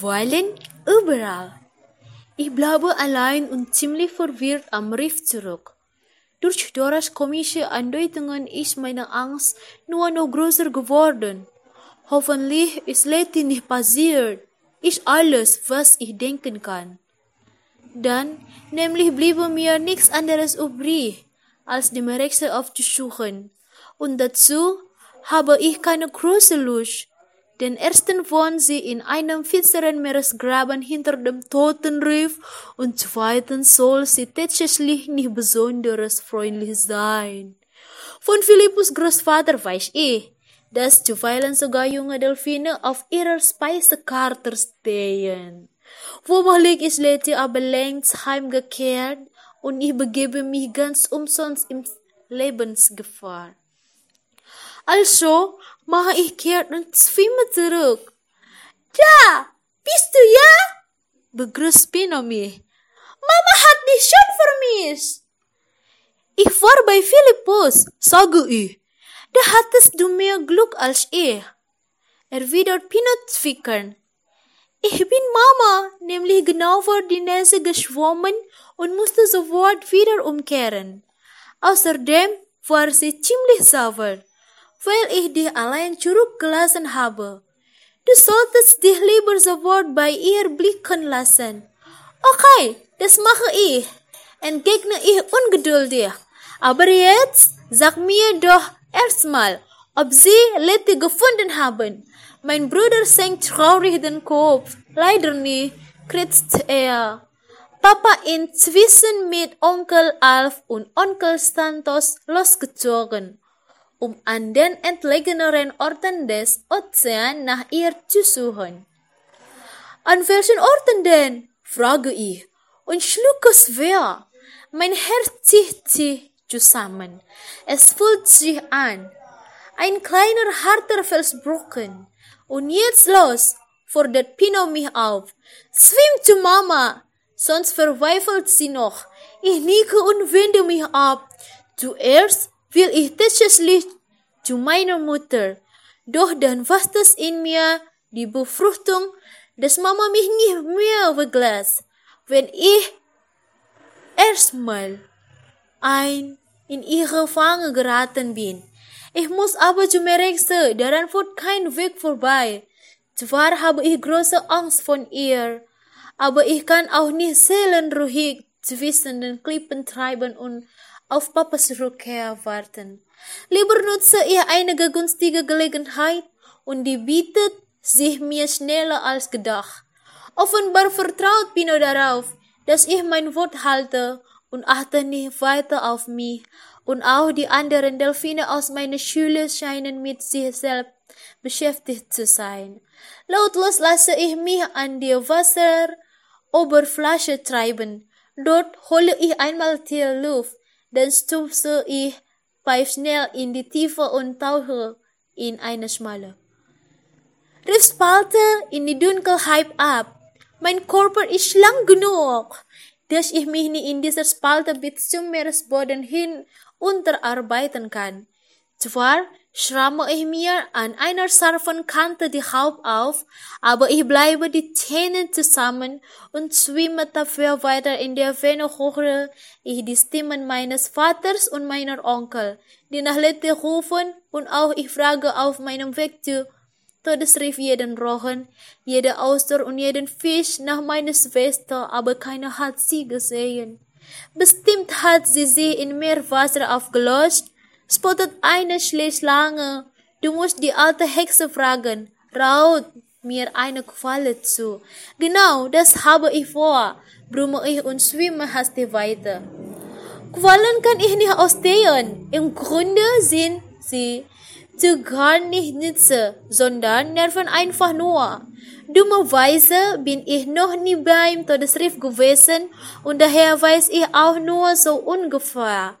Quallen überall. Ich bleibe allein und ziemlich verwirrt am Riff zurück. Durch Doras komische Andeutungen ist meine Angst nur noch größer geworden. Hoffentlich ist Letty nicht passiert. Ist alles, was ich denken kann. Dann nämlich bliebe mir nichts anderes übrig, als dem Rätsel aufzusuchen. Und dazu habe ich keine große Lust, den ersten wohnt sie in einem finsteren Meeresgraben hinter dem toten Riff und zweitens soll sie tatsächlich nicht besonders freundlich sein. Von Philippus Großvater weiß ich, dass zuweilen sogar junge Delfine auf ihrer Speisekarte stehen. Womöglich ist Letty aber längst heimgekehrt und ich begebe mich ganz umsonst in Lebensgefahr. Also mache ich kehrt und schwimme zurück. Da, bist du ja? begrüßt Pino mich. Mama hat dich schon vermisst. Ich war bei Philippus, sage ich. Da hattest du mehr Glück als ich. Erwidert Pino zwickern. Ich bin Mama, nämlich genau vor die Nase geschwommen und musste sofort wieder umkehren. Außerdem war sie ziemlich sauber weil ich dich allein zurückgelassen habe. Du solltest dich lieber sofort bei ihr blicken lassen. Okay, das mache ich, entgegne ich ungeduldig. Aber jetzt sag mir doch erstmal, ob sie Letty gefunden haben. Mein Bruder senkt traurig den Kopf. Leider nicht, kritzt er. Papa inzwischen mit Onkel Alf und Onkel Santos losgezogen um an den entlegeneren Orten des Ozeans nach ihr zu suchen. An welchen Orten denn? frage ich und schlucke schwer. Mein Herz zieht sich zusammen. Es fühlt sich an. Ein kleiner harter Felsbrocken. Und jetzt los, fordert Pino mich auf. Schwimm zu Mama, sonst verweifelt sie noch. Ich nicke und wende mich ab. Zuerst will ich tatsächlich zu meiner Mutter. Doch dann was das in mir die Befruchtung, dass Mama mich nicht mehr verglas, wenn ich erstmal ein in ihre Fange geraten bin. Ich muss aber zu Merekse, daran führt kein Weg vorbei. Zwar habe ich große Angst von ihr, aber ich kann auch nicht seelenruhig zwischen den Klippen treiben und auf Papas Rückkehr warten. Lieber nutze ihr einige günstige Gelegenheit und die bietet sich mir schneller als gedacht. Offenbar vertraut Pino darauf, dass ich mein Wort halte und achte nicht weiter auf mich. Und auch die anderen Delfine aus meiner Schule scheinen mit sich selbst beschäftigt zu sein. Lautlos lasse ich mich an die Wasseroberfläche treiben. Dort hole ich einmal tief Luft dann stupse ich pfeif schnell in die Tiefe und tauche in eine schmale. Riffspalte in die Dunkelheit ab. Mein Körper ist lang genug, dass ich mich nicht in dieser Spalte bis zum Meeresboden hin unterarbeiten kann. Zwar schramme ich mir an einer scharfen Kante die Haut auf, aber ich bleibe die Zähne zusammen und schwimme dafür weiter in der Ferne höre ich die Stimmen meines Vaters und meiner Onkel, die nach Letty rufen und auch ich frage auf meinem Weg zu Todesriff jeden Rochen, jede Auster und jeden Fisch nach meiner Schwester, aber keiner hat sie gesehen. Bestimmt hat sie sie in Meerwasser aufgelöst spottet eine Schlange. Du musst die alte Hexe fragen. Raut mir eine Qualle zu. Genau, das habe ich vor, brumme ich und schwimme hastig weiter. Quallen kann ich nicht ausstehen. Im Grunde sind sie zu gar nicht nütze, sondern nerven einfach nur. Dummerweise bin ich noch nie beim Todesriff gewesen und daher weiß ich auch nur so ungefähr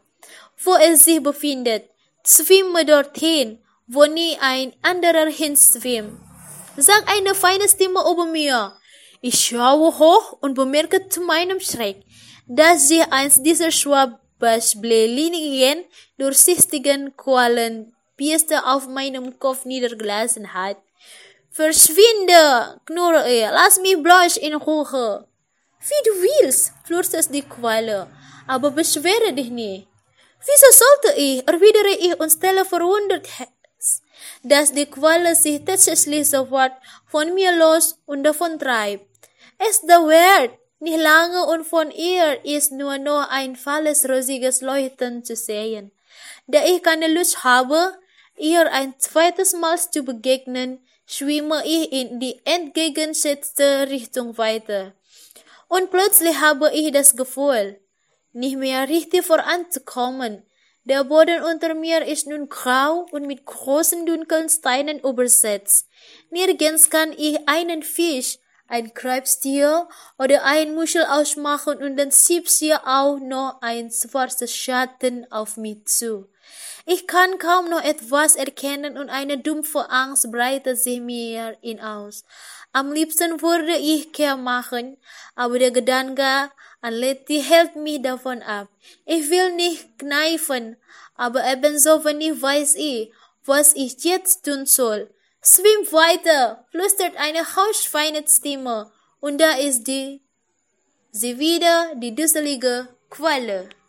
wo er sich befindet. Schwimme dorthin, wo nie ein anderer hinschwimmt. Sagt eine feine Stimme über mir. Ich schaue hoch und bemerke zu meinem Schreck, dass sie eins dieser schwabbelinigen, durchsichtigen Qualenbieste auf meinem Kopf niedergelassen hat. Verschwinde, knurre er, lass mich bloß in Ruhe. Wie du willst, flüstert die Qualle, aber beschwere dich nicht. Wieso sollte ich, erwidere ich und stelle verwundert dass die Qualle sich tatsächlich sofort von mir los und davon treibt. Es dauert nicht lange und von ihr ist nur noch ein falles rosiges Leuchten zu sehen. Da ich keine Lust habe, ihr ein zweites Mal zu begegnen, schwimme ich in die entgegengesetzte Richtung weiter. Und plötzlich habe ich das Gefühl, nicht mehr richtig voranzukommen. Der Boden unter mir ist nun grau und mit großen dunklen Steinen übersetzt. Nirgends kann ich einen Fisch, ein Krebstier oder ein Muschel ausmachen und dann schiebt sie auch noch ein schwarzes Schatten auf mich zu. Ich kann kaum noch etwas erkennen und eine dumpfe Angst breitet sich mir in aus. Am liebsten würde ich Kehr machen, aber der Gedanke an Letty hält mich davon ab. Ich will nicht kneifen, aber ebenso wenig weiß ich, was ich jetzt tun soll. Schwimm weiter, flüstert eine hausfeine Stimme, und da ist die, sie wieder, die dusselige Qualle.